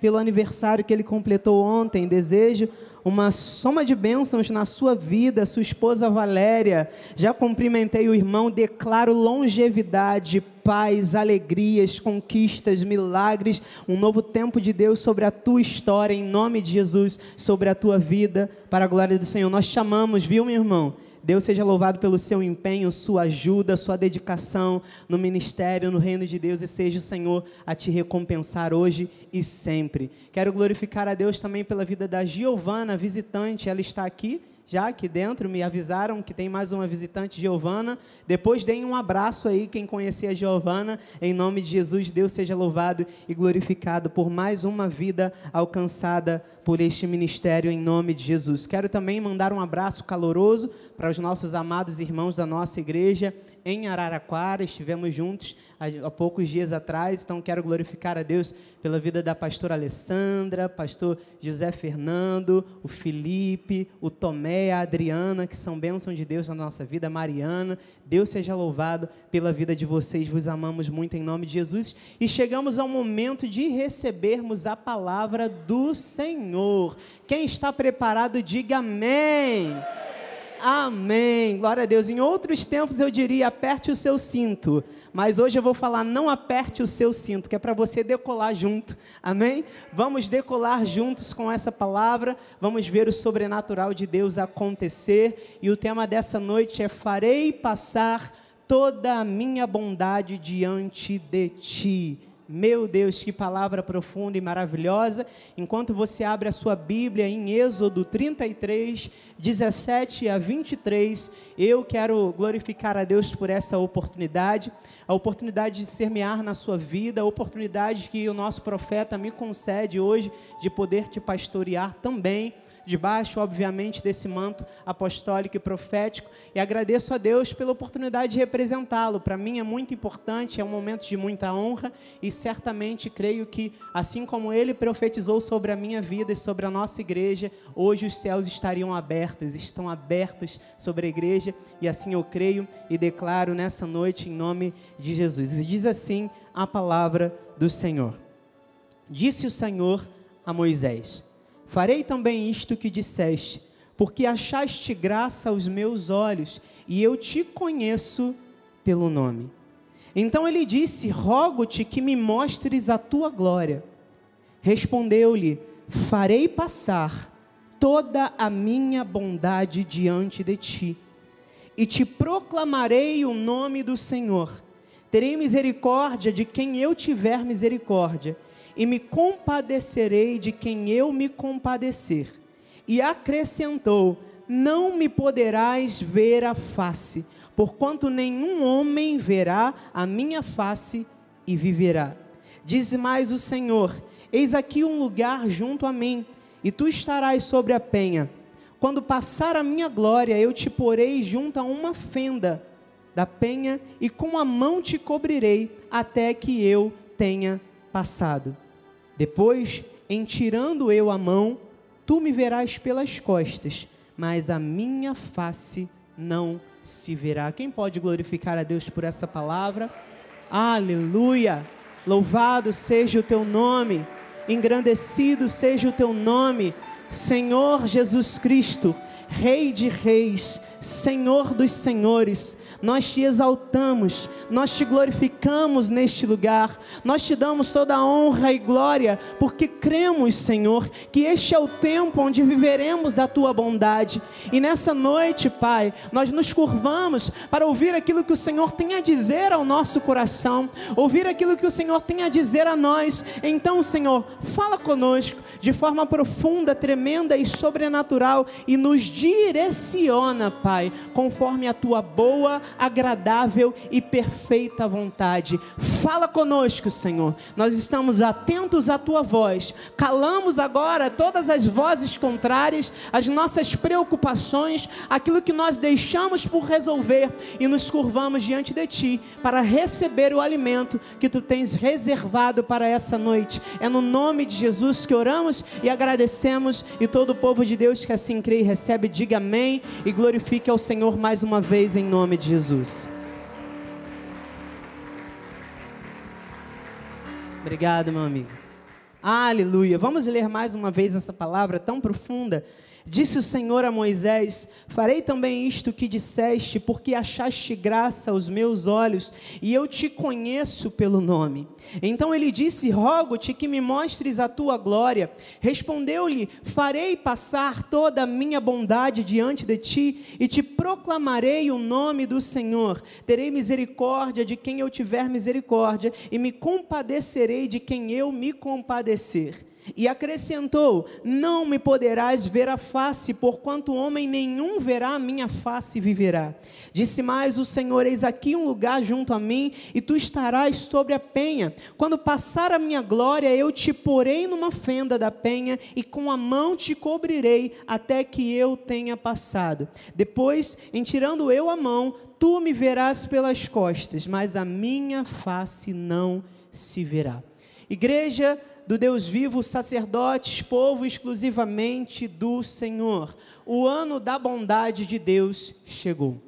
pelo aniversário que ele completou ontem. Desejo uma soma de bênçãos na sua vida, sua esposa Valéria. Já cumprimentei o irmão, declaro longevidade, paz, alegrias, conquistas, milagres, um novo tempo de Deus sobre a tua história, em nome de Jesus, sobre a tua vida, para a glória do Senhor. Nós chamamos, viu, meu irmão? Deus seja louvado pelo seu empenho, sua ajuda, sua dedicação no ministério, no reino de Deus e seja o Senhor a te recompensar hoje e sempre. Quero glorificar a Deus também pela vida da Giovana, visitante, ela está aqui já aqui dentro, me avisaram que tem mais uma visitante, Giovana. Depois deem um abraço aí, quem conhecia a Giovana. Em nome de Jesus, Deus seja louvado e glorificado por mais uma vida alcançada por este ministério, em nome de Jesus. Quero também mandar um abraço caloroso para os nossos amados irmãos da nossa igreja em Araraquara, estivemos juntos há, poucos dias atrás, então quero glorificar a Deus pela vida da pastora Alessandra, pastor José Fernando, o Felipe, o Tomé, a Adriana, que são bênçãos de Deus na nossa vida, a Mariana, Deus seja louvado pela vida de vocês, vos amamos muito em nome de Jesus, e chegamos ao momento de recebermos a palavra do Senhor, quem está preparado, diga amém. Amém. Glória a Deus. Em outros tempos eu diria aperte o seu cinto, mas hoje eu vou falar não aperte o seu cinto, que é para você decolar junto. Amém? Vamos decolar juntos com essa palavra. Vamos ver o sobrenatural de Deus acontecer. E o tema dessa noite é farei passar toda a minha bondade diante de ti. Meu Deus, que palavra profunda e maravilhosa. Enquanto você abre a sua Bíblia em Êxodo 33, 17 a 23, eu quero glorificar a Deus por essa oportunidade, a oportunidade de semear na sua vida, a oportunidade que o nosso profeta me concede hoje de poder te pastorear também debaixo, obviamente, desse manto apostólico e profético. E agradeço a Deus pela oportunidade de representá-lo. Para mim é muito importante, é um momento de muita honra e certamente creio que, assim como ele profetizou sobre a minha vida e sobre a nossa igreja, hoje os céus estariam abertos, estão abertos sobre a igreja e assim eu creio e declaro nessa noite em nome de Jesus. E diz assim a palavra do Senhor. Disse o Senhor a Moisés: Farei também isto que disseste, porque achaste graça aos meus olhos, e eu te conheço pelo nome. Então ele disse: Rogo-te que me mostres a tua glória. Respondeu-lhe: Farei passar toda a minha bondade diante de ti, e te proclamarei o nome do Senhor. Terei misericórdia de quem eu tiver misericórdia e me compadecerei de quem eu me compadecer. E acrescentou: Não me poderás ver a face, porquanto nenhum homem verá a minha face e viverá. Diz mais o Senhor: Eis aqui um lugar junto a mim, e tu estarás sobre a penha. Quando passar a minha glória, eu te porei junto a uma fenda da penha, e com a mão te cobrirei, até que eu tenha passado. Depois, em tirando eu a mão, tu me verás pelas costas, mas a minha face não se verá. Quem pode glorificar a Deus por essa palavra? Aleluia! Louvado seja o teu nome, engrandecido seja o teu nome, Senhor Jesus Cristo, Rei de Reis, Senhor dos Senhores nós te exaltamos, nós te glorificamos neste lugar, nós te damos toda a honra e glória, porque cremos, Senhor, que este é o tempo onde viveremos da tua bondade. E nessa noite, Pai, nós nos curvamos para ouvir aquilo que o Senhor tem a dizer ao nosso coração, ouvir aquilo que o Senhor tem a dizer a nós. Então, Senhor, fala conosco de forma profunda, tremenda e sobrenatural e nos direciona, Pai, conforme a tua boa, agradável e perfeita vontade. Fala conosco, Senhor. Nós estamos atentos à tua voz. Calamos agora todas as vozes contrárias, as nossas preocupações, aquilo que nós deixamos por resolver e nos curvamos diante de ti para receber o alimento que tu tens reservado para essa noite. É no nome de Jesus que oramos e agradecemos e todo o povo de Deus que assim crê e recebe, diga amém e glorifique ao Senhor mais uma vez em nome de Jesus. Obrigado, meu amigo. Aleluia. Vamos ler mais uma vez essa palavra tão profunda Disse o Senhor a Moisés: Farei também isto que disseste, porque achaste graça aos meus olhos, e eu te conheço pelo nome. Então ele disse: Rogo-te que me mostres a tua glória. Respondeu-lhe: Farei passar toda a minha bondade diante de ti, e te proclamarei o nome do Senhor. Terei misericórdia de quem eu tiver misericórdia, e me compadecerei de quem eu me compadecer. E acrescentou: Não me poderás ver a face, porquanto homem nenhum verá a minha face e viverá. Disse mais o Senhor: Eis aqui um lugar junto a mim, e tu estarás sobre a penha. Quando passar a minha glória, eu te porei numa fenda da penha, e com a mão te cobrirei, até que eu tenha passado. Depois, em tirando eu a mão, tu me verás pelas costas, mas a minha face não se verá. Igreja do Deus vivo, sacerdotes, povo exclusivamente do Senhor. O ano da bondade de Deus chegou.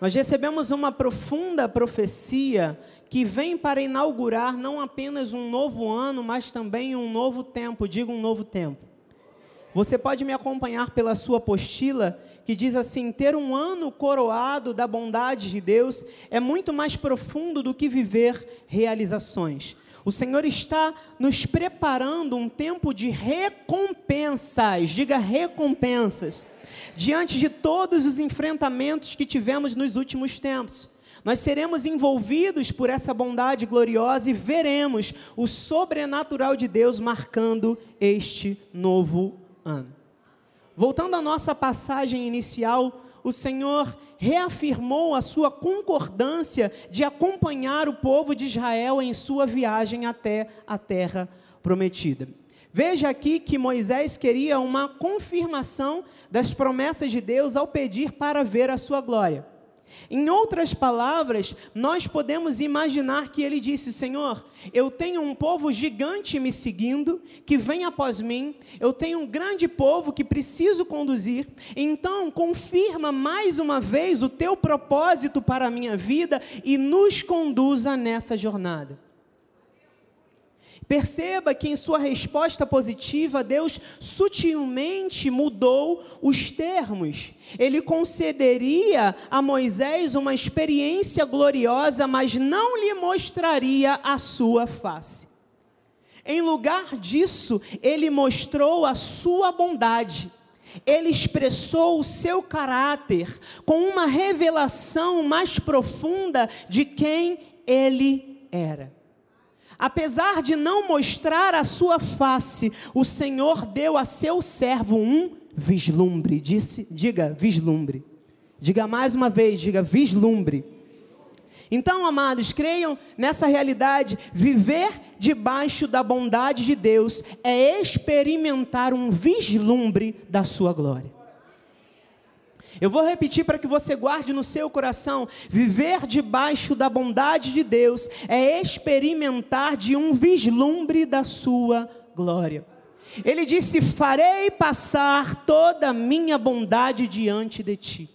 Nós recebemos uma profunda profecia que vem para inaugurar não apenas um novo ano, mas também um novo tempo. Diga um novo tempo. Você pode me acompanhar pela sua apostila, que diz assim: ter um ano coroado da bondade de Deus é muito mais profundo do que viver realizações. O Senhor está nos preparando um tempo de recompensas, diga recompensas, diante de todos os enfrentamentos que tivemos nos últimos tempos. Nós seremos envolvidos por essa bondade gloriosa e veremos o sobrenatural de Deus marcando este novo ano. Voltando à nossa passagem inicial, o Senhor reafirmou a sua concordância de acompanhar o povo de Israel em sua viagem até a terra prometida. Veja aqui que Moisés queria uma confirmação das promessas de Deus ao pedir para ver a sua glória. Em outras palavras, nós podemos imaginar que ele disse: Senhor, eu tenho um povo gigante me seguindo, que vem após mim, eu tenho um grande povo que preciso conduzir, então confirma mais uma vez o teu propósito para a minha vida e nos conduza nessa jornada. Perceba que em sua resposta positiva, Deus sutilmente mudou os termos. Ele concederia a Moisés uma experiência gloriosa, mas não lhe mostraria a sua face. Em lugar disso, ele mostrou a sua bondade. Ele expressou o seu caráter com uma revelação mais profunda de quem ele era. Apesar de não mostrar a sua face, o Senhor deu a seu servo um vislumbre. Disse, diga vislumbre. Diga mais uma vez, diga vislumbre. Então, amados, creiam nessa realidade. Viver debaixo da bondade de Deus é experimentar um vislumbre da sua glória. Eu vou repetir para que você guarde no seu coração: viver debaixo da bondade de Deus é experimentar de um vislumbre da sua glória. Ele disse: Farei passar toda a minha bondade diante de ti.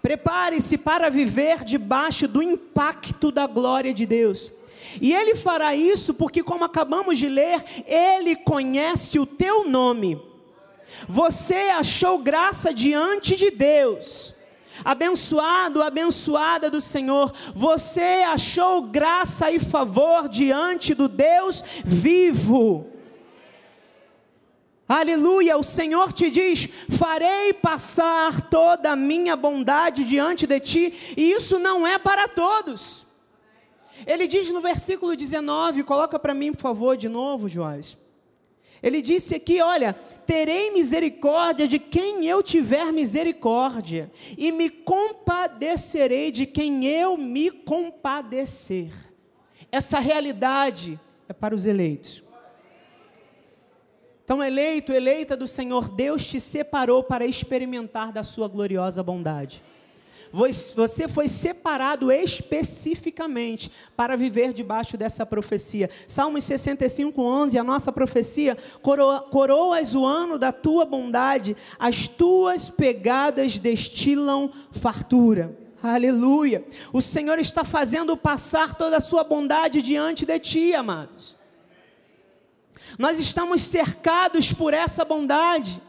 Prepare-se para viver debaixo do impacto da glória de Deus. E Ele fará isso porque, como acabamos de ler, Ele conhece o teu nome. Você achou graça diante de Deus. Abençoado, abençoada do Senhor, você achou graça e favor diante do Deus vivo. Aleluia, o Senhor te diz: farei passar toda a minha bondade diante de ti, e isso não é para todos. Ele diz no versículo 19, coloca para mim, por favor, de novo, Joás. Ele disse aqui: olha, terei misericórdia de quem eu tiver misericórdia, e me compadecerei de quem eu me compadecer. Essa realidade é para os eleitos. Então, eleito, eleita do Senhor, Deus te separou para experimentar da sua gloriosa bondade. Você foi separado especificamente para viver debaixo dessa profecia. Salmos 65, 11, a nossa profecia, coroa, coroas o ano da tua bondade, as tuas pegadas destilam fartura. Aleluia. O Senhor está fazendo passar toda a sua bondade diante de ti, amados. Nós estamos cercados por essa bondade.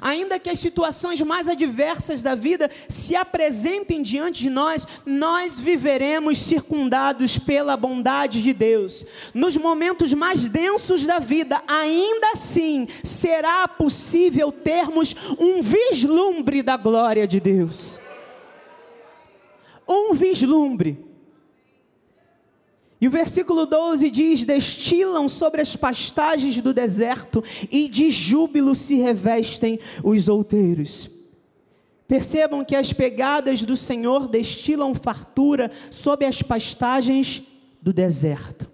Ainda que as situações mais adversas da vida se apresentem diante de nós, nós viveremos circundados pela bondade de Deus. Nos momentos mais densos da vida, ainda assim, será possível termos um vislumbre da glória de Deus. Um vislumbre. E o versículo 12 diz: Destilam sobre as pastagens do deserto, e de júbilo se revestem os outeiros. Percebam que as pegadas do Senhor destilam fartura sobre as pastagens do deserto.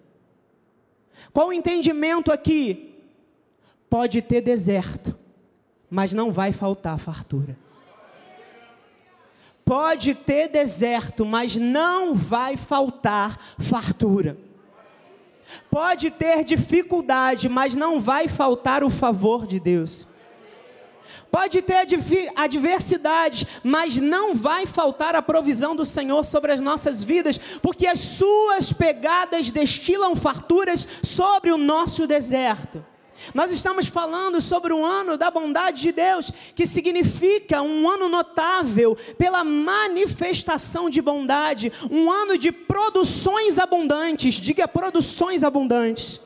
Qual o entendimento aqui? Pode ter deserto, mas não vai faltar fartura. Pode ter deserto, mas não vai faltar fartura. Pode ter dificuldade, mas não vai faltar o favor de Deus. Pode ter adversidade, mas não vai faltar a provisão do Senhor sobre as nossas vidas, porque as suas pegadas destilam farturas sobre o nosso deserto. Nós estamos falando sobre um ano da bondade de Deus, que significa um ano notável pela manifestação de bondade, um ano de produções abundantes, diga produções abundantes.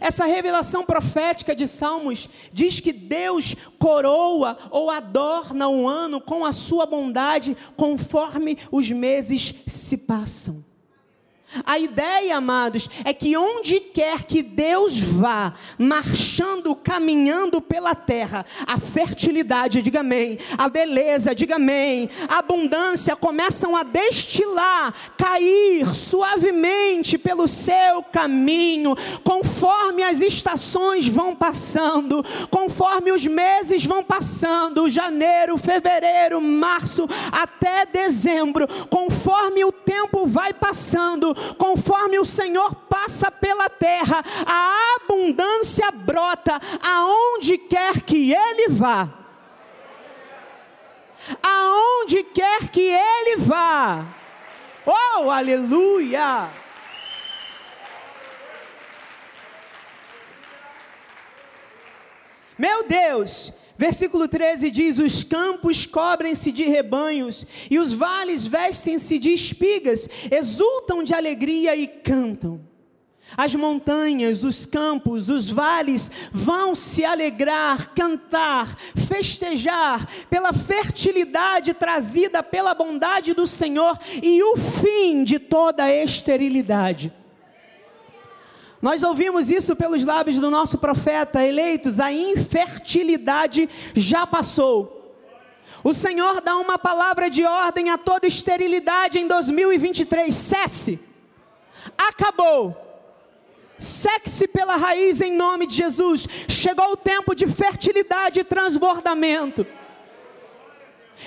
Essa revelação profética de Salmos diz que Deus coroa ou adorna o ano com a sua bondade conforme os meses se passam. A ideia, amados, é que onde quer que Deus vá, marchando, caminhando pela terra, a fertilidade, diga amém, a beleza, diga amém, a abundância começam a destilar, cair suavemente pelo seu caminho, conforme as estações vão passando, conforme os meses vão passando, janeiro, fevereiro, março, até dezembro, conforme o tempo vai passando, conforme o Senhor passa pela terra, a abundância brota aonde quer que ele vá. Aonde quer que ele vá. Oh, aleluia! Meu Deus, Versículo 13 diz: Os campos cobrem-se de rebanhos, e os vales vestem-se de espigas, exultam de alegria e cantam. As montanhas, os campos, os vales vão se alegrar, cantar, festejar pela fertilidade trazida pela bondade do Senhor e o fim de toda a esterilidade. Nós ouvimos isso pelos lábios do nosso profeta, eleitos, a infertilidade já passou. O Senhor dá uma palavra de ordem a toda esterilidade em 2023: cesse, acabou. Seque-se pela raiz em nome de Jesus. Chegou o tempo de fertilidade e transbordamento.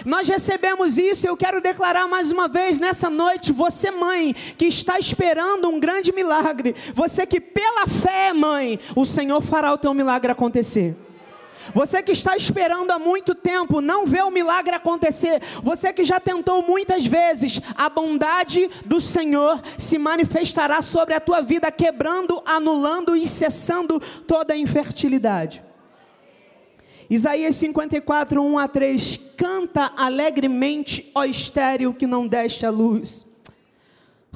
Nós recebemos isso, eu quero declarar mais uma vez nessa noite, você mãe que está esperando um grande milagre, você que pela fé, mãe, o Senhor fará o teu milagre acontecer. Você que está esperando há muito tempo, não vê o milagre acontecer. Você que já tentou muitas vezes, a bondade do Senhor se manifestará sobre a tua vida, quebrando, anulando e cessando toda a infertilidade. Isaías 54, 1 a 3: Canta alegremente, ó estéreo que não deste a luz.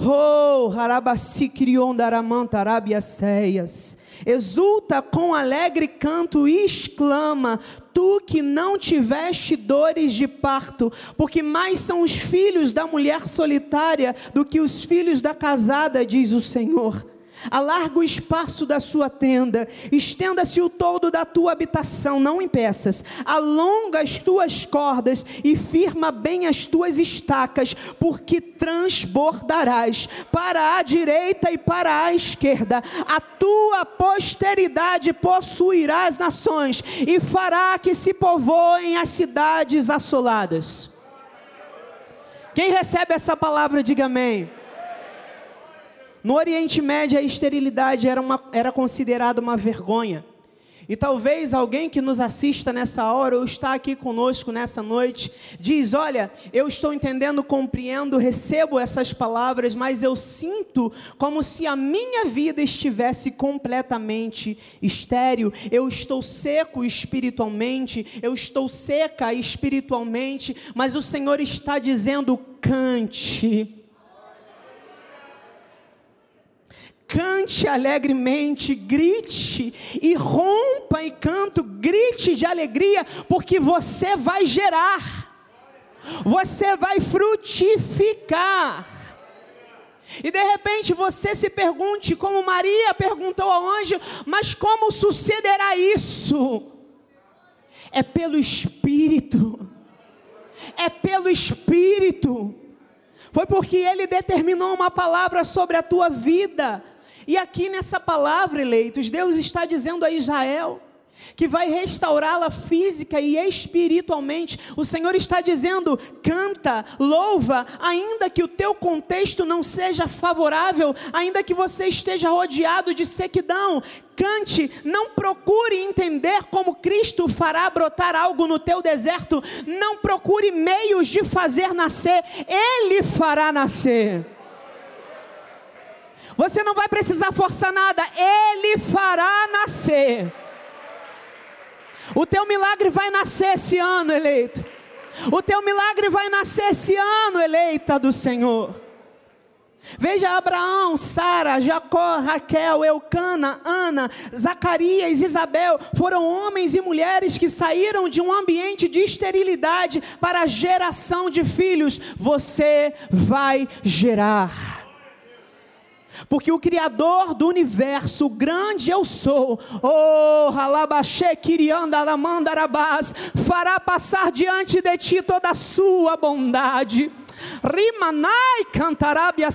Oh, Harabasicriondaramantarabia-ceias. Exulta com alegre canto e exclama: Tu que não tiveste dores de parto, porque mais são os filhos da mulher solitária do que os filhos da casada, diz o Senhor. Alarga o espaço da sua tenda, estenda-se o todo da tua habitação, não em peças. Alonga as tuas cordas e firma bem as tuas estacas, porque transbordarás para a direita e para a esquerda. A tua posteridade possuirá as nações e fará que se povoem as cidades assoladas. Quem recebe essa palavra, diga amém. No Oriente Médio, a esterilidade era, uma, era considerada uma vergonha. E talvez alguém que nos assista nessa hora ou está aqui conosco nessa noite diz: "Olha, eu estou entendendo, compreendo, recebo essas palavras, mas eu sinto como se a minha vida estivesse completamente estéril. Eu estou seco espiritualmente, eu estou seca espiritualmente, mas o Senhor está dizendo: cante cante alegremente, grite e rompa em canto, grite de alegria, porque você vai gerar, você vai frutificar. E de repente você se pergunte, como Maria perguntou ao anjo, mas como sucederá isso? É pelo Espírito, é pelo Espírito. Foi porque ele determinou uma palavra sobre a tua vida, e aqui nessa palavra, eleitos, Deus está dizendo a Israel que vai restaurá-la física e espiritualmente. O Senhor está dizendo: canta, louva, ainda que o teu contexto não seja favorável, ainda que você esteja rodeado de sequidão. Cante, não procure entender como Cristo fará brotar algo no teu deserto, não procure meios de fazer nascer, Ele fará nascer. Você não vai precisar forçar nada, Ele fará nascer. O teu milagre vai nascer esse ano, eleito. O teu milagre vai nascer esse ano, eleita do Senhor. Veja Abraão, Sara, Jacó, Raquel, Eucana, Ana, Zacarias, Isabel, foram homens e mulheres que saíram de um ambiente de esterilidade para a geração de filhos. Você vai gerar porque o Criador do universo, grande eu sou, oh, Halabaxê, Kiriandalamandarabás, fará passar diante de ti toda a sua bondade Rimanai cantarabia.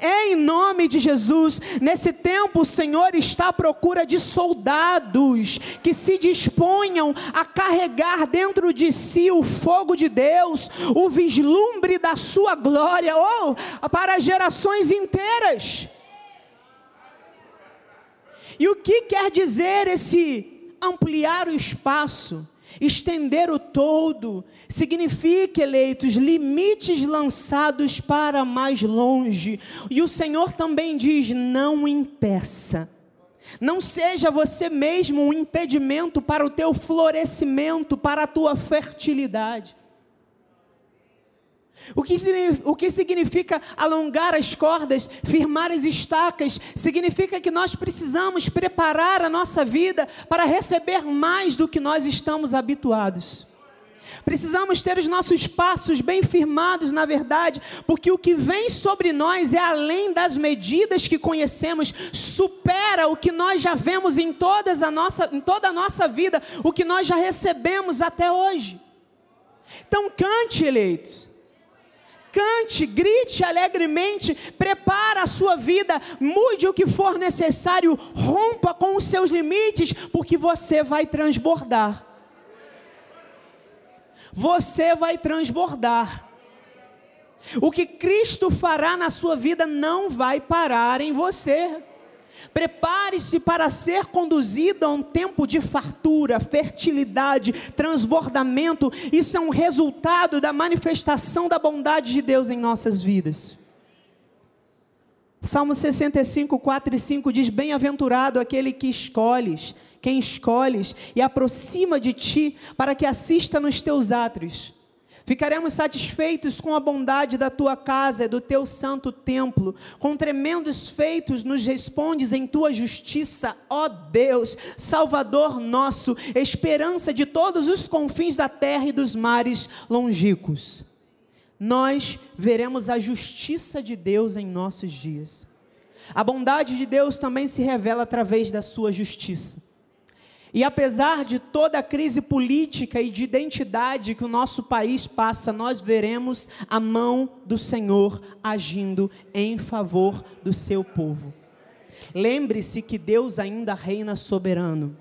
Em nome de Jesus, nesse tempo o Senhor está à procura de soldados que se disponham a carregar dentro de si o fogo de Deus, o vislumbre da sua glória, ou oh, para gerações inteiras. E o que quer dizer esse ampliar o espaço? Estender o todo significa, eleitos, limites lançados para mais longe. E o Senhor também diz: não impeça. Não seja você mesmo um impedimento para o teu florescimento, para a tua fertilidade. O que, o que significa alongar as cordas, firmar as estacas? Significa que nós precisamos preparar a nossa vida para receber mais do que nós estamos habituados. Precisamos ter os nossos passos bem firmados na verdade, porque o que vem sobre nós é além das medidas que conhecemos, supera o que nós já vemos em, todas a nossa, em toda a nossa vida, o que nós já recebemos até hoje. Então cante, eleitos cante, grite alegremente, prepara a sua vida, mude o que for necessário, rompa com os seus limites, porque você vai transbordar. Você vai transbordar. O que Cristo fará na sua vida não vai parar em você. Prepare-se para ser conduzido a um tempo de fartura, fertilidade, transbordamento. Isso é um resultado da manifestação da bondade de Deus em nossas vidas. Salmo 65, 4 e 5 diz: Bem-aventurado aquele que escolhes, quem escolhes e aproxima de ti, para que assista nos teus átrios. Ficaremos satisfeitos com a bondade da tua casa e do teu santo templo. Com tremendos feitos nos respondes em tua justiça, ó Deus, Salvador nosso, esperança de todos os confins da terra e dos mares longínquos. Nós veremos a justiça de Deus em nossos dias. A bondade de Deus também se revela através da sua justiça. E apesar de toda a crise política e de identidade que o nosso país passa, nós veremos a mão do Senhor agindo em favor do seu povo. Lembre-se que Deus ainda reina soberano.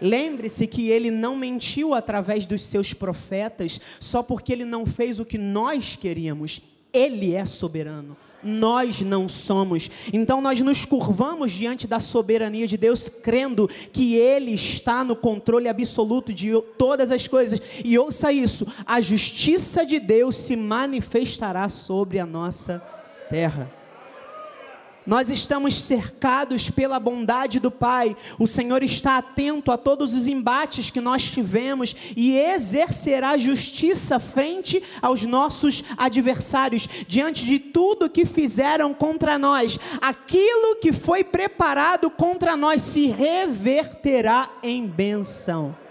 Lembre-se que ele não mentiu através dos seus profetas só porque ele não fez o que nós queríamos. Ele é soberano. Nós não somos. Então nós nos curvamos diante da soberania de Deus, crendo que Ele está no controle absoluto de todas as coisas. E ouça isso: a justiça de Deus se manifestará sobre a nossa terra. Nós estamos cercados pela bondade do Pai. O Senhor está atento a todos os embates que nós tivemos e exercerá justiça frente aos nossos adversários, diante de tudo que fizeram contra nós. Aquilo que foi preparado contra nós se reverterá em bênção.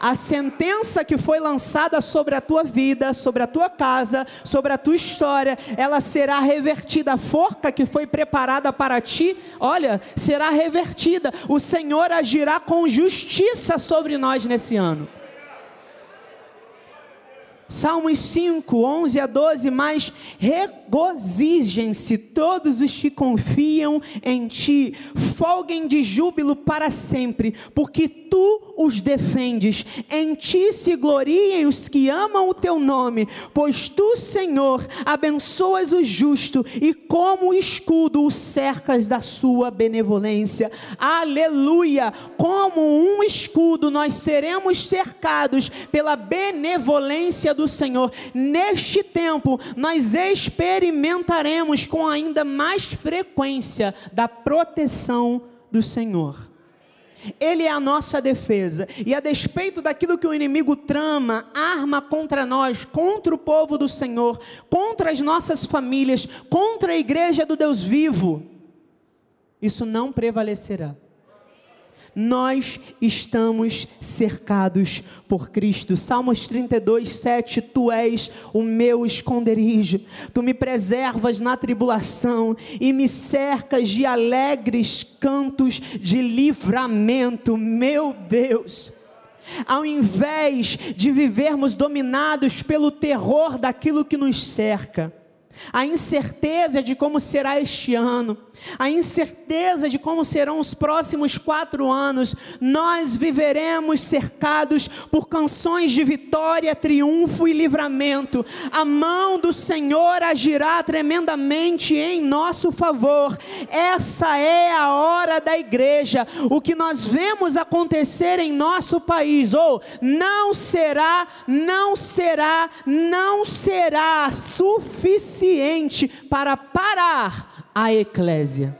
A sentença que foi lançada sobre a tua vida, sobre a tua casa, sobre a tua história, ela será revertida. A forca que foi preparada para ti, olha, será revertida. O Senhor agirá com justiça sobre nós nesse ano. Salmos 5, 11 a 12, mas regozijem-se todos os que confiam em ti, folguem de júbilo para sempre, porque tu os defendes, em ti se gloriem os que amam o teu nome, pois tu, Senhor, abençoas o justo e como escudo o cercas da sua benevolência. Aleluia! Como um escudo nós seremos cercados pela benevolência do Senhor. Neste tempo nós experimentaremos com ainda mais frequência da proteção do Senhor. Ele é a nossa defesa. E a despeito daquilo que o inimigo trama, arma contra nós, contra o povo do Senhor, contra as nossas famílias, contra a igreja do Deus vivo, isso não prevalecerá nós estamos cercados por Cristo. Salmos 32, 7: Tu és o meu esconderijo, tu me preservas na tribulação e me cercas de alegres cantos de livramento, meu Deus. Ao invés de vivermos dominados pelo terror daquilo que nos cerca, a incerteza de como será este ano, a incerteza de como serão os próximos quatro anos, nós viveremos cercados por canções de vitória, triunfo e livramento. A mão do Senhor agirá tremendamente em nosso favor. Essa é a hora da igreja. O que nós vemos acontecer em nosso país, ou oh, não será, não será, não será suficiente para parar a eclésia.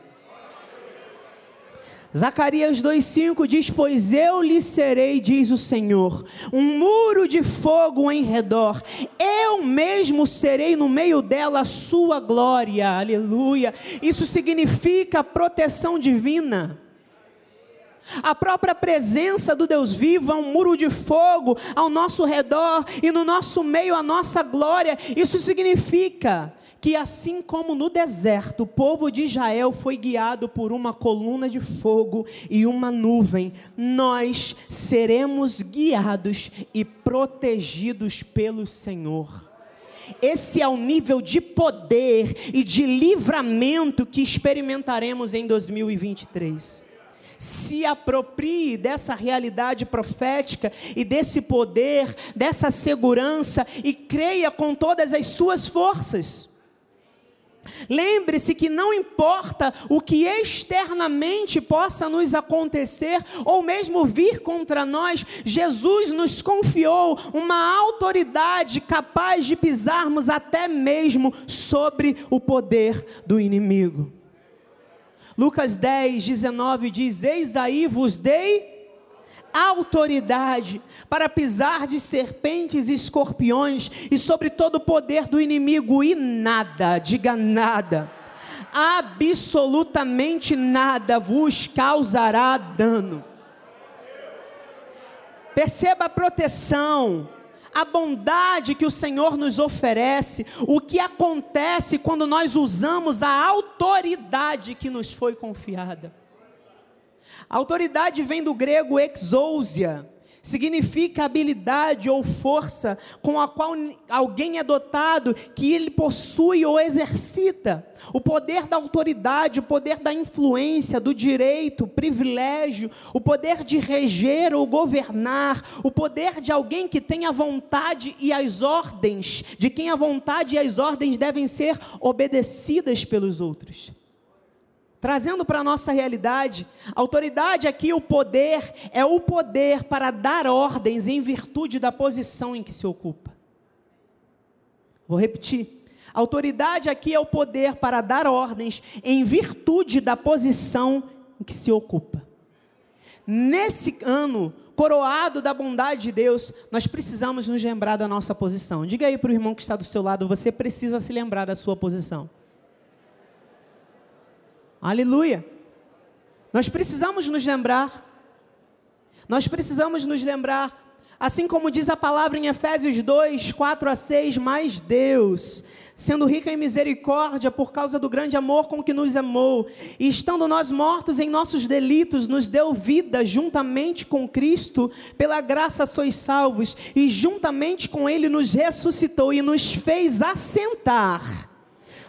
Zacarias 2,5 diz: Pois eu lhe serei, diz o Senhor, um muro de fogo em redor, eu mesmo serei no meio dela a sua glória, aleluia. Isso significa proteção divina. A própria presença do Deus vivo é um muro de fogo ao nosso redor e no nosso meio a nossa glória. Isso significa que assim como no deserto o povo de Israel foi guiado por uma coluna de fogo e uma nuvem, nós seremos guiados e protegidos pelo Senhor. Esse é o nível de poder e de livramento que experimentaremos em 2023 se aproprie dessa realidade profética e desse poder, dessa segurança e creia com todas as suas forças. Lembre-se que não importa o que externamente possa nos acontecer ou mesmo vir contra nós, Jesus nos confiou uma autoridade capaz de pisarmos até mesmo sobre o poder do inimigo. Lucas 10, 19 diz: Eis aí vos dei autoridade para pisar de serpentes e escorpiões e sobre todo o poder do inimigo, e nada, diga nada, absolutamente nada vos causará dano. Perceba a proteção, a bondade que o Senhor nos oferece, o que acontece quando nós usamos a autoridade que nos foi confiada. A autoridade vem do grego exousia, significa habilidade ou força com a qual alguém é dotado, que ele possui ou exercita. O poder da autoridade, o poder da influência, do direito, privilégio, o poder de reger ou governar, o poder de alguém que tem a vontade e as ordens, de quem a vontade e as ordens devem ser obedecidas pelos outros. Trazendo para a nossa realidade, autoridade aqui, o poder, é o poder para dar ordens em virtude da posição em que se ocupa. Vou repetir. Autoridade aqui é o poder para dar ordens em virtude da posição em que se ocupa. Nesse ano, coroado da bondade de Deus, nós precisamos nos lembrar da nossa posição. Diga aí para o irmão que está do seu lado, você precisa se lembrar da sua posição. Aleluia. Nós precisamos nos lembrar. Nós precisamos nos lembrar. Assim como diz a palavra em Efésios 2, 4 a 6, mas Deus, sendo rica em misericórdia por causa do grande amor com que nos amou, e estando nós mortos em nossos delitos, nos deu vida juntamente com Cristo, pela graça sois salvos, e juntamente com Ele nos ressuscitou e nos fez assentar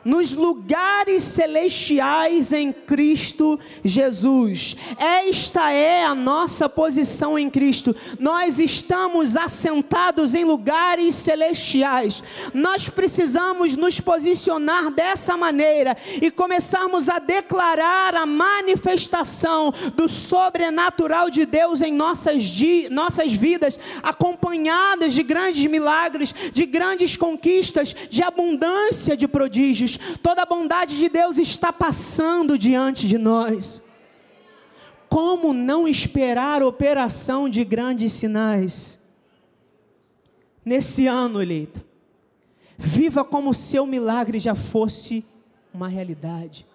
nos lugares celestiais em Cristo Jesus. Esta é a nossa posição em Cristo. Nós estamos assentados em lugares celestiais. Nós precisamos nos posicionar dessa maneira e começarmos a declarar a manifestação do sobrenatural de Deus em nossas, nossas vidas, acompanhadas de grandes milagres, de grandes conquistas, de abundância de prodígios toda a bondade de Deus está passando diante de nós. Como não esperar operação de grandes sinais? Nesse ano, eleito, viva como o seu milagre já fosse uma realidade.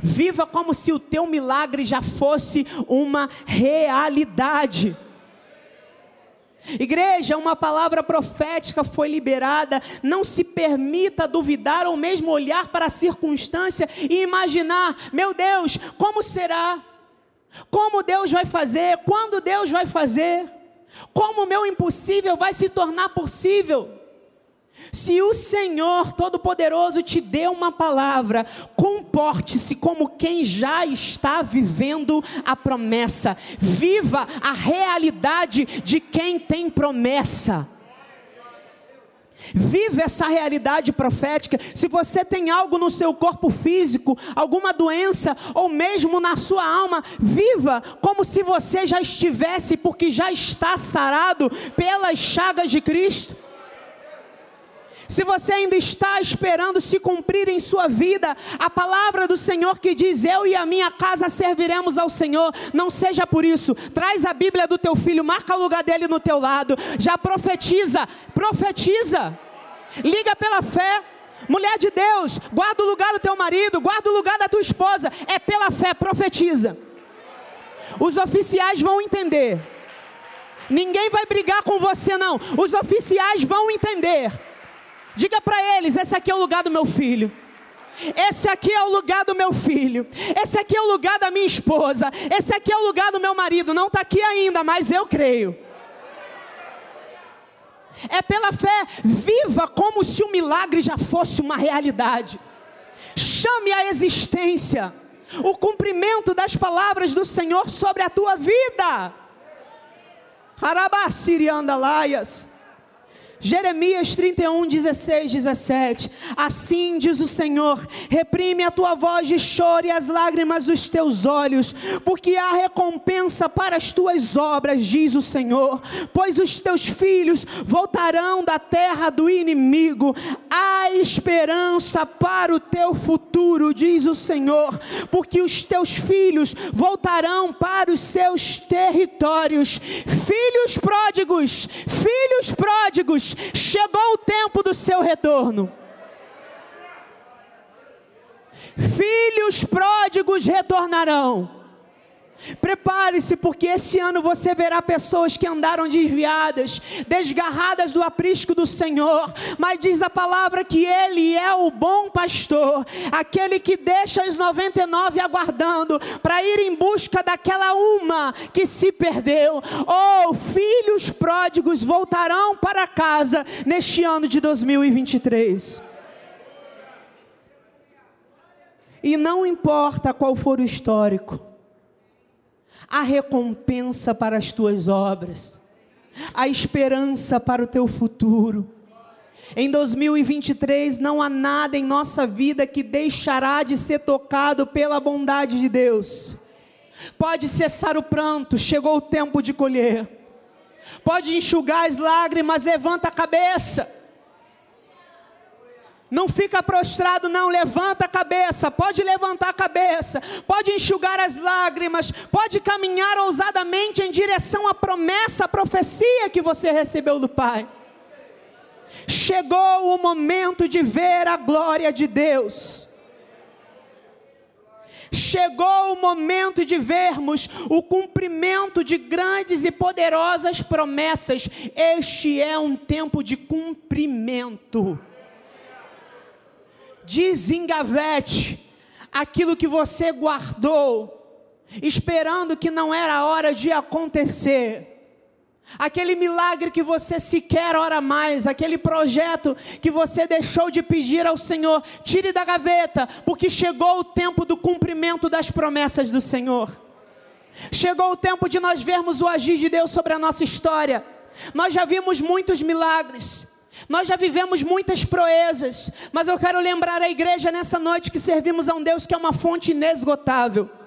Viva como se o teu milagre já fosse uma realidade. Igreja, uma palavra profética foi liberada. Não se permita duvidar ou mesmo olhar para a circunstância e imaginar: meu Deus, como será? Como Deus vai fazer? Quando Deus vai fazer? Como o meu impossível vai se tornar possível? Se o Senhor Todo-Poderoso te deu uma palavra, comporte-se como quem já está vivendo a promessa. Viva a realidade de quem tem promessa. Vive essa realidade profética. Se você tem algo no seu corpo físico, alguma doença, ou mesmo na sua alma, viva como se você já estivesse, porque já está sarado pelas chagas de Cristo. Se você ainda está esperando se cumprir em sua vida a palavra do Senhor que diz: Eu e a minha casa serviremos ao Senhor, não seja por isso. Traz a Bíblia do teu filho, marca o lugar dele no teu lado, já profetiza, profetiza, liga pela fé. Mulher de Deus, guarda o lugar do teu marido, guarda o lugar da tua esposa, é pela fé, profetiza. Os oficiais vão entender. Ninguém vai brigar com você, não. Os oficiais vão entender Diga para eles: esse aqui é o lugar do meu filho. Esse aqui é o lugar do meu filho. Esse aqui é o lugar da minha esposa. Esse aqui é o lugar do meu marido. Não está aqui ainda, mas eu creio. É pela fé, viva como se o milagre já fosse uma realidade. Chame a existência o cumprimento das palavras do Senhor sobre a tua vida. Harabasiriandalaias. Jeremias 31, 16, 17. Assim diz o Senhor: reprime a tua voz de choro e as lágrimas dos teus olhos, porque há recompensa para as tuas obras, diz o Senhor. Pois os teus filhos voltarão da terra do inimigo, há esperança para o teu futuro, diz o Senhor, porque os teus filhos voltarão para os seus territórios. Filhos pródigos, filhos pródigos chegou o tempo do seu retorno. Filhos pródigos retornarão. Prepare-se, porque esse ano você verá pessoas que andaram desviadas, desgarradas do aprisco do Senhor, mas diz a palavra que Ele é o bom pastor, aquele que deixa os 99 aguardando para ir em busca daquela uma que se perdeu. Oh, filhos pródigos voltarão para casa neste ano de 2023. E não importa qual for o histórico, a recompensa para as tuas obras, a esperança para o teu futuro. Em 2023 não há nada em nossa vida que deixará de ser tocado pela bondade de Deus. Pode cessar o pranto, chegou o tempo de colher. Pode enxugar as lágrimas, levanta a cabeça. Não fica prostrado, não, levanta a cabeça, pode levantar a cabeça, pode enxugar as lágrimas, pode caminhar ousadamente em direção à promessa, à profecia que você recebeu do Pai. Chegou o momento de ver a glória de Deus. Chegou o momento de vermos o cumprimento de grandes e poderosas promessas. Este é um tempo de cumprimento desengavete aquilo que você guardou, esperando que não era hora de acontecer. Aquele milagre que você sequer ora mais, aquele projeto que você deixou de pedir ao Senhor, tire da gaveta, porque chegou o tempo do cumprimento das promessas do Senhor. Chegou o tempo de nós vermos o agir de Deus sobre a nossa história. Nós já vimos muitos milagres. Nós já vivemos muitas proezas, mas eu quero lembrar a igreja nessa noite que servimos a um Deus que é uma fonte inesgotável.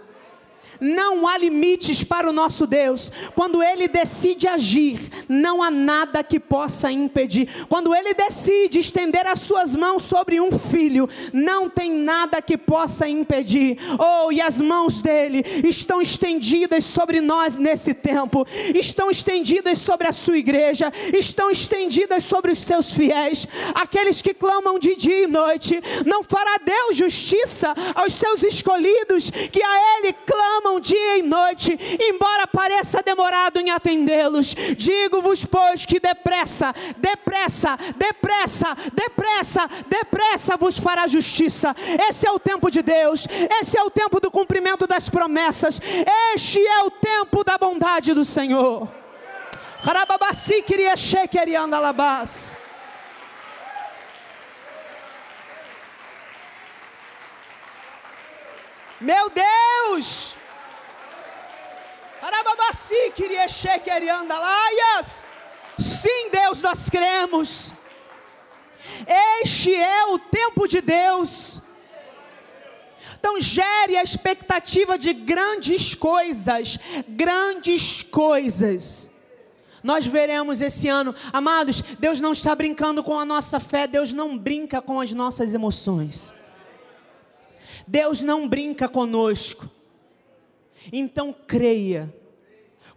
Não há limites para o nosso Deus. Quando Ele decide agir, não há nada que possa impedir. Quando Ele decide estender as suas mãos sobre um filho, não tem nada que possa impedir. Oh, e as mãos dele estão estendidas sobre nós nesse tempo, estão estendidas sobre a sua igreja, estão estendidas sobre os seus fiéis, aqueles que clamam de dia e noite. Não fará Deus justiça aos seus escolhidos que a Ele clamam clamam dia e noite, embora pareça demorado em atendê-los. Digo-vos, pois, que depressa, depressa, depressa, depressa, depressa vos fará justiça. Esse é o tempo de Deus, esse é o tempo do cumprimento das promessas, este é o tempo da bondade do Senhor. Queria. Meu Deus! Sim, Deus, nós cremos. Este é o tempo de Deus. Então gere a expectativa de grandes coisas, grandes coisas. Nós veremos esse ano, amados, Deus não está brincando com a nossa fé, Deus não brinca com as nossas emoções. Deus não brinca conosco. Então creia,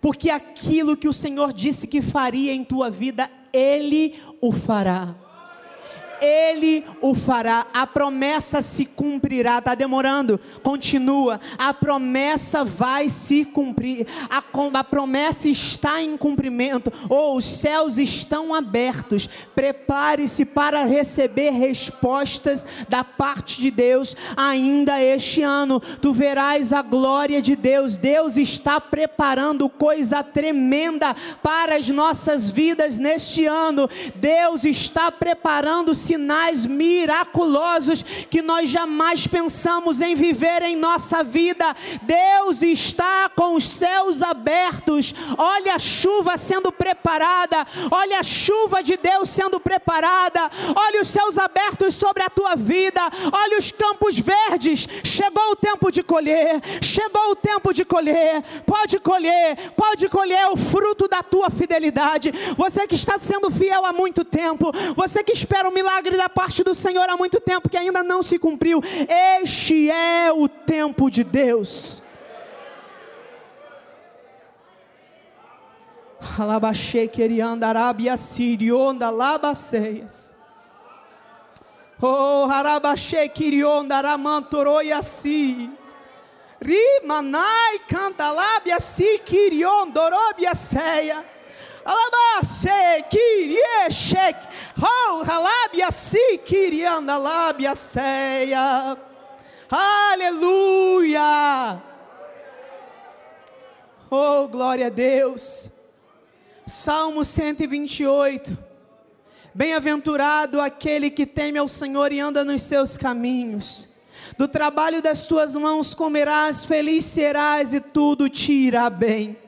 porque aquilo que o Senhor disse que faria em tua vida, Ele o fará. Ele o fará, a promessa se cumprirá. Está demorando? Continua. A promessa vai se cumprir. A, a promessa está em cumprimento. Ou oh, os céus estão abertos. Prepare-se para receber respostas da parte de Deus ainda este ano. Tu verás a glória de Deus. Deus está preparando coisa tremenda para as nossas vidas neste ano. Deus está preparando sinais miraculosos que nós jamais pensamos em viver em nossa vida. Deus está com os céus abertos. Olha a chuva sendo preparada. Olha a chuva de Deus sendo preparada. Olha os céus abertos sobre a tua vida. Olha os campos verdes. Chegou o tempo de colher. Chegou o tempo de colher. Pode colher. Pode colher o fruto da tua fidelidade. Você que está sendo fiel há muito tempo. Você que espera o milagre milagre da parte do Senhor há muito tempo que ainda não se cumpriu. Este é o tempo de Deus. Alabaxê querianda arábia sirionda labaceias. Oh, harabaxê quirionda aramantoroiasi. Rimanai canta lábia si quiriondorobia Aleluia. Oh, glória a Deus. Salmo 128. Bem-aventurado aquele que teme ao Senhor e anda nos seus caminhos. Do trabalho das tuas mãos comerás, feliz serás e tudo te irá bem.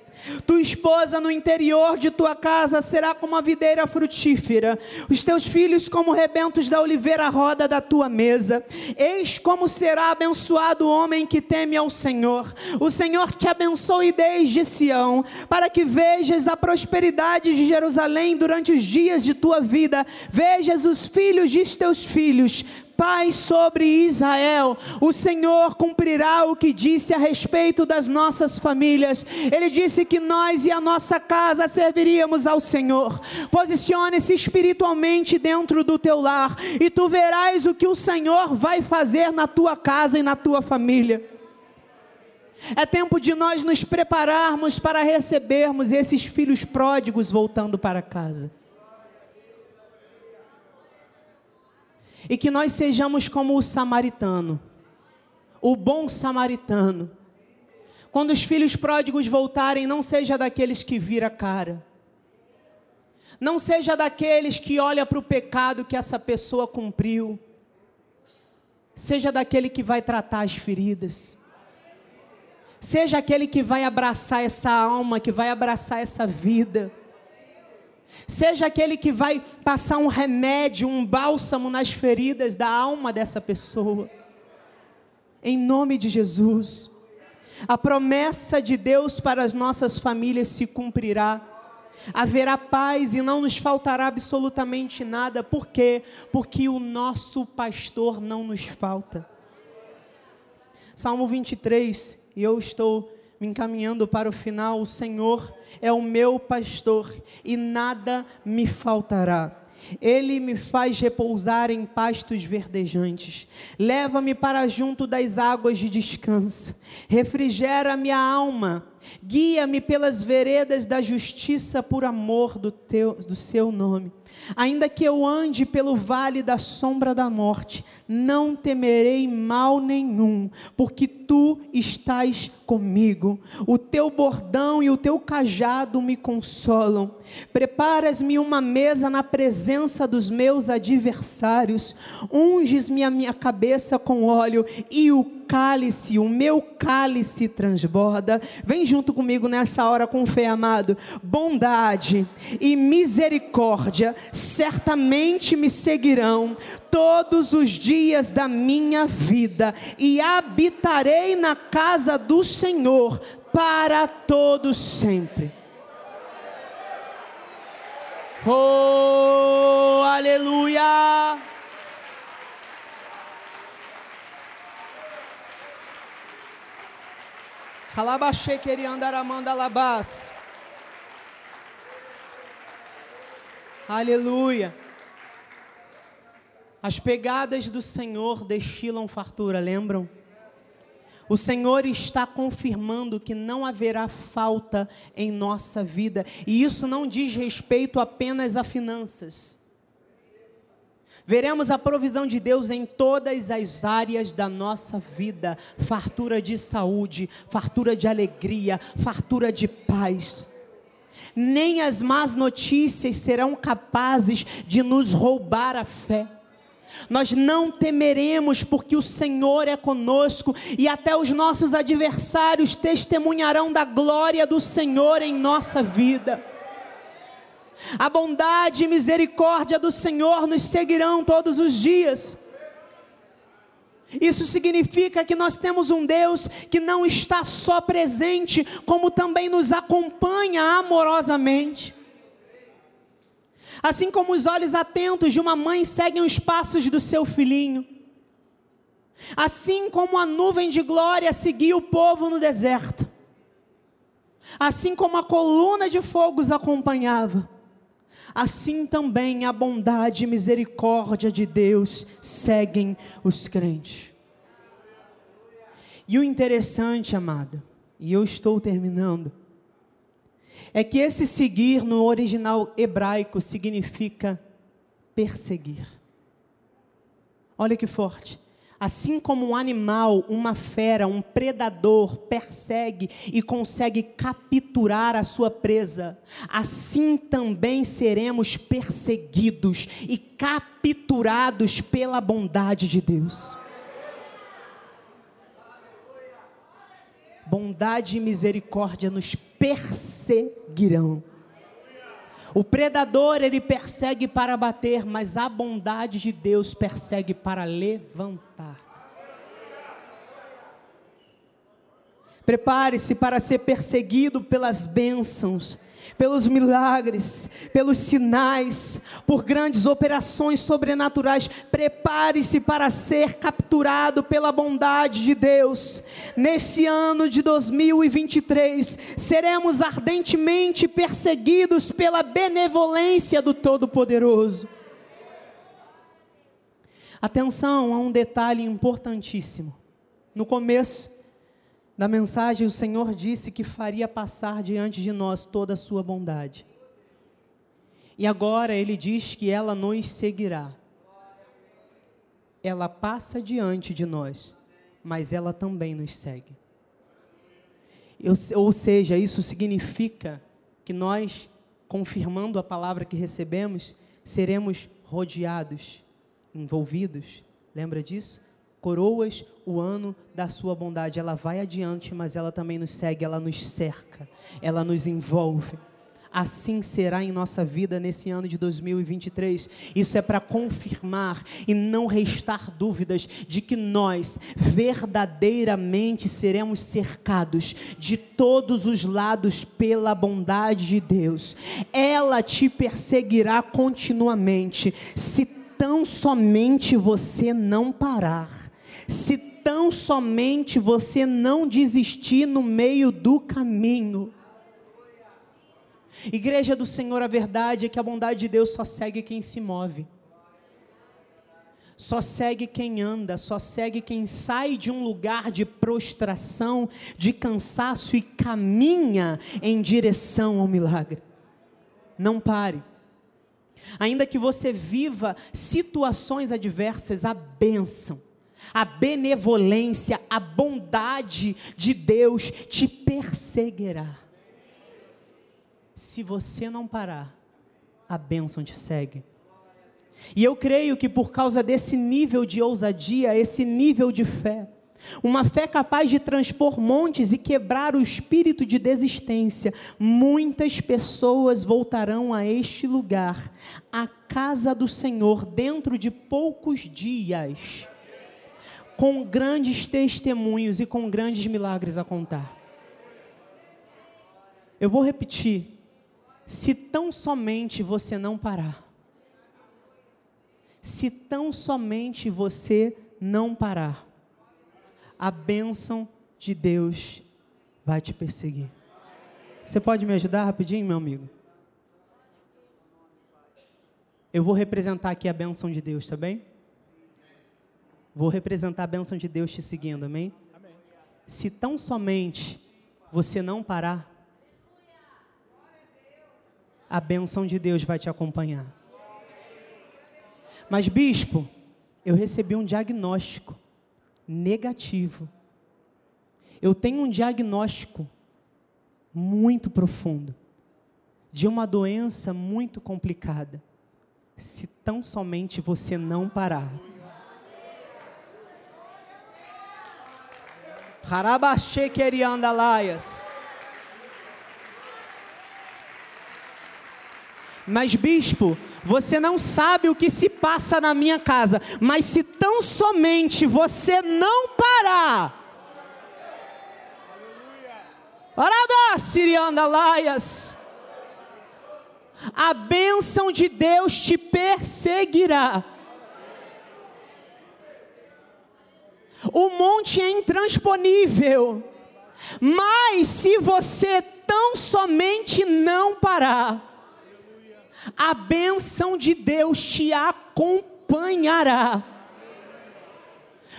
Tua esposa no interior de tua casa será como a videira frutífera, os teus filhos como rebentos da oliveira roda da tua mesa. Eis como será abençoado o homem que teme ao Senhor. O Senhor te abençoe desde Sião, para que vejas a prosperidade de Jerusalém durante os dias de tua vida, vejas os filhos de teus filhos paz sobre Israel. O Senhor cumprirá o que disse a respeito das nossas famílias. Ele disse que nós e a nossa casa serviríamos ao Senhor. Posicione-se espiritualmente dentro do teu lar e tu verás o que o Senhor vai fazer na tua casa e na tua família. É tempo de nós nos prepararmos para recebermos esses filhos pródigos voltando para casa. E que nós sejamos como o samaritano, o bom samaritano. Quando os filhos pródigos voltarem, não seja daqueles que vira cara. Não seja daqueles que olha para o pecado que essa pessoa cumpriu. Seja daquele que vai tratar as feridas. Seja aquele que vai abraçar essa alma, que vai abraçar essa vida. Seja aquele que vai passar um remédio, um bálsamo nas feridas da alma dessa pessoa. Em nome de Jesus. A promessa de Deus para as nossas famílias se cumprirá. Haverá paz e não nos faltará absolutamente nada. Por quê? Porque o nosso pastor não nos falta. Salmo 23, e eu estou me encaminhando para o final, o Senhor é o meu pastor e nada me faltará. Ele me faz repousar em pastos verdejantes, leva-me para junto das águas de descanso, refrigera minha alma, guia-me pelas veredas da justiça por amor do, teu, do seu nome. Ainda que eu ande pelo vale da sombra da morte, não temerei mal nenhum, porque tu estás comigo. O teu bordão e o teu cajado me consolam. Preparas-me uma mesa na presença dos meus adversários. Unges-me a minha cabeça com óleo e o cálice, o meu cálice transborda. Vem junto comigo nessa hora com fé, amado. Bondade e misericórdia certamente me seguirão todos os dias da minha vida e habitarei na casa do Senhor para todos sempre. Oh, aleluia! Alabaxê queria andar amanda alabás. Aleluia. As pegadas do Senhor destilam fartura, lembram? O Senhor está confirmando que não haverá falta em nossa vida, e isso não diz respeito apenas a finanças. Veremos a provisão de Deus em todas as áreas da nossa vida: fartura de saúde, fartura de alegria, fartura de paz. Nem as más notícias serão capazes de nos roubar a fé. Nós não temeremos, porque o Senhor é conosco, e até os nossos adversários testemunharão da glória do Senhor em nossa vida. A bondade e misericórdia do Senhor nos seguirão todos os dias. Isso significa que nós temos um Deus que não está só presente, como também nos acompanha amorosamente. Assim como os olhos atentos de uma mãe seguem os passos do seu filhinho. Assim como a nuvem de glória seguia o povo no deserto. Assim como a coluna de fogo os acompanhava. Assim também a bondade e misericórdia de Deus seguem os crentes. E o interessante, amado, e eu estou terminando é que esse seguir no original hebraico significa perseguir. Olha que forte. Assim como um animal, uma fera, um predador persegue e consegue capturar a sua presa, assim também seremos perseguidos e capturados pela bondade de Deus. Bondade e misericórdia nos perseguirão. O predador ele persegue para bater, mas a bondade de Deus persegue para levantar. Prepare-se para ser perseguido pelas bênçãos pelos milagres, pelos sinais, por grandes operações sobrenaturais. Prepare-se para ser capturado pela bondade de Deus. Nesse ano de 2023, seremos ardentemente perseguidos pela benevolência do Todo-Poderoso. Atenção a um detalhe importantíssimo. No começo, da mensagem, o Senhor disse que faria passar diante de nós toda a sua bondade. E agora ele diz que ela nos seguirá. Ela passa diante de nós, mas ela também nos segue. Eu, ou seja, isso significa que nós, confirmando a palavra que recebemos, seremos rodeados, envolvidos. Lembra disso? Coroas o ano da sua bondade. Ela vai adiante, mas ela também nos segue, ela nos cerca, ela nos envolve. Assim será em nossa vida nesse ano de 2023. Isso é para confirmar e não restar dúvidas de que nós verdadeiramente seremos cercados de todos os lados pela bondade de Deus. Ela te perseguirá continuamente, se tão somente você não parar se tão somente você não desistir no meio do caminho. Igreja do Senhor, a verdade é que a bondade de Deus só segue quem se move. Só segue quem anda, só segue quem sai de um lugar de prostração, de cansaço e caminha em direção ao milagre. Não pare. Ainda que você viva situações adversas, a bênção a benevolência, a bondade de Deus te perseguirá. Se você não parar, a bênção te segue. E eu creio que por causa desse nível de ousadia, esse nível de fé, uma fé capaz de transpor montes e quebrar o espírito de desistência, muitas pessoas voltarão a este lugar, a casa do Senhor, dentro de poucos dias com grandes testemunhos e com grandes milagres a contar. Eu vou repetir. Se tão somente você não parar, se tão somente você não parar, a bênção de Deus vai te perseguir. Você pode me ajudar rapidinho, meu amigo? Eu vou representar aqui a bênção de Deus, tá bem? Vou representar a bênção de Deus te seguindo, amém? amém? Se tão somente você não parar, a bênção de Deus vai te acompanhar. Mas, bispo, eu recebi um diagnóstico negativo. Eu tenho um diagnóstico muito profundo de uma doença muito complicada. Se tão somente você não parar. Harabashekeriandalaias. Mas, bispo, você não sabe o que se passa na minha casa, mas se tão somente você não parar, Arabashiriandalaias, a bênção de Deus te perseguirá. O monte é intransponível. Mas se você tão somente não parar, a bênção de Deus te acompanhará.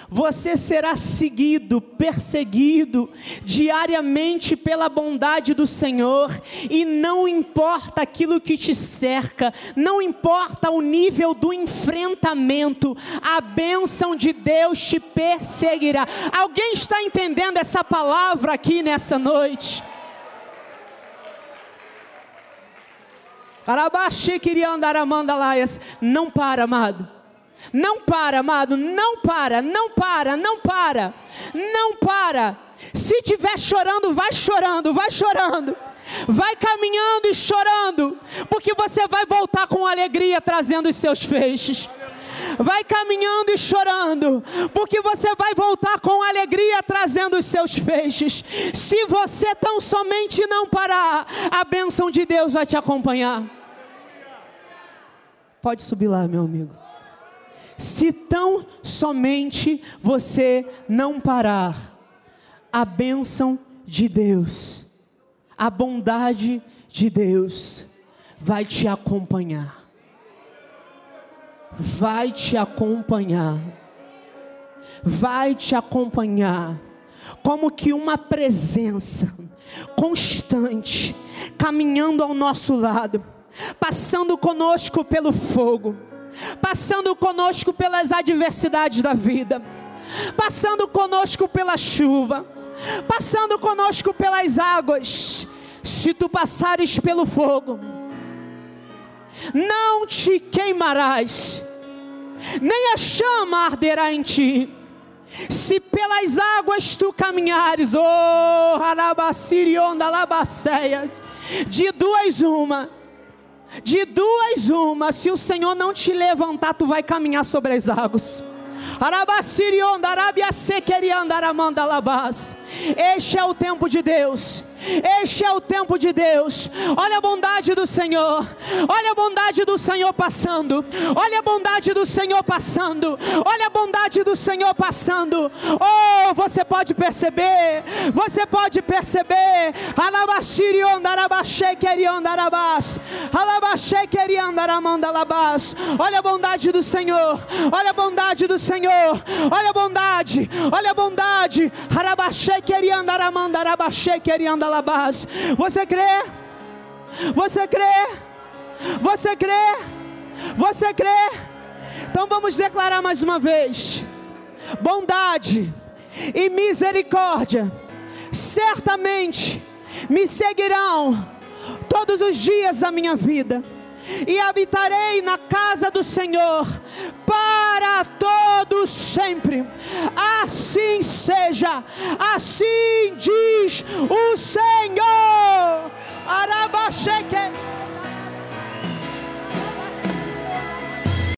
Você será seguido, perseguido diariamente pela bondade do Senhor, e não importa aquilo que te cerca, não importa o nível do enfrentamento, a bênção de Deus te perseguirá. Alguém está entendendo essa palavra aqui nessa noite? Não para, amado não para, amado, não para, não para, não para, não para. Se estiver chorando, vai chorando, vai chorando. Vai caminhando e chorando, porque você vai voltar com alegria trazendo os seus feixes. Vai caminhando e chorando, porque você vai voltar com alegria trazendo os seus feixes. Se você tão somente não parar, a bênção de Deus vai te acompanhar. Pode subir lá, meu amigo se tão somente você não parar, a bênção de Deus, a bondade de Deus vai te acompanhar. Vai te acompanhar. Vai te acompanhar. Como que uma presença constante, caminhando ao nosso lado, passando conosco pelo fogo passando conosco pelas adversidades da vida, passando conosco pela chuva, passando conosco pelas águas. Se tu passares pelo fogo, não te queimarás, nem a chama arderá em ti. Se pelas águas tu caminhares, oh, de duas uma, de duas uma, se o Senhor não te levantar, tu vai caminhar sobre as águas. Este é o tempo de Deus. Este é o tempo de Deus. Olha a bondade do Senhor. Olha a bondade do Senhor passando. Olha a bondade do Senhor passando. Olha a bondade do Senhor passando. Oh, você pode perceber. Você pode perceber. Olha a bondade do Senhor. Olha a bondade do Senhor. Olha a bondade. Olha a bondade. Arabaxê querianda aramanda você crê? Você crê? Você crê? Você crê? Então vamos declarar mais uma vez: bondade e misericórdia certamente me seguirão todos os dias da minha vida e habitarei na casa do Senhor para todos sempre. Assim seja, assim diz o Senhor. Arabacheque.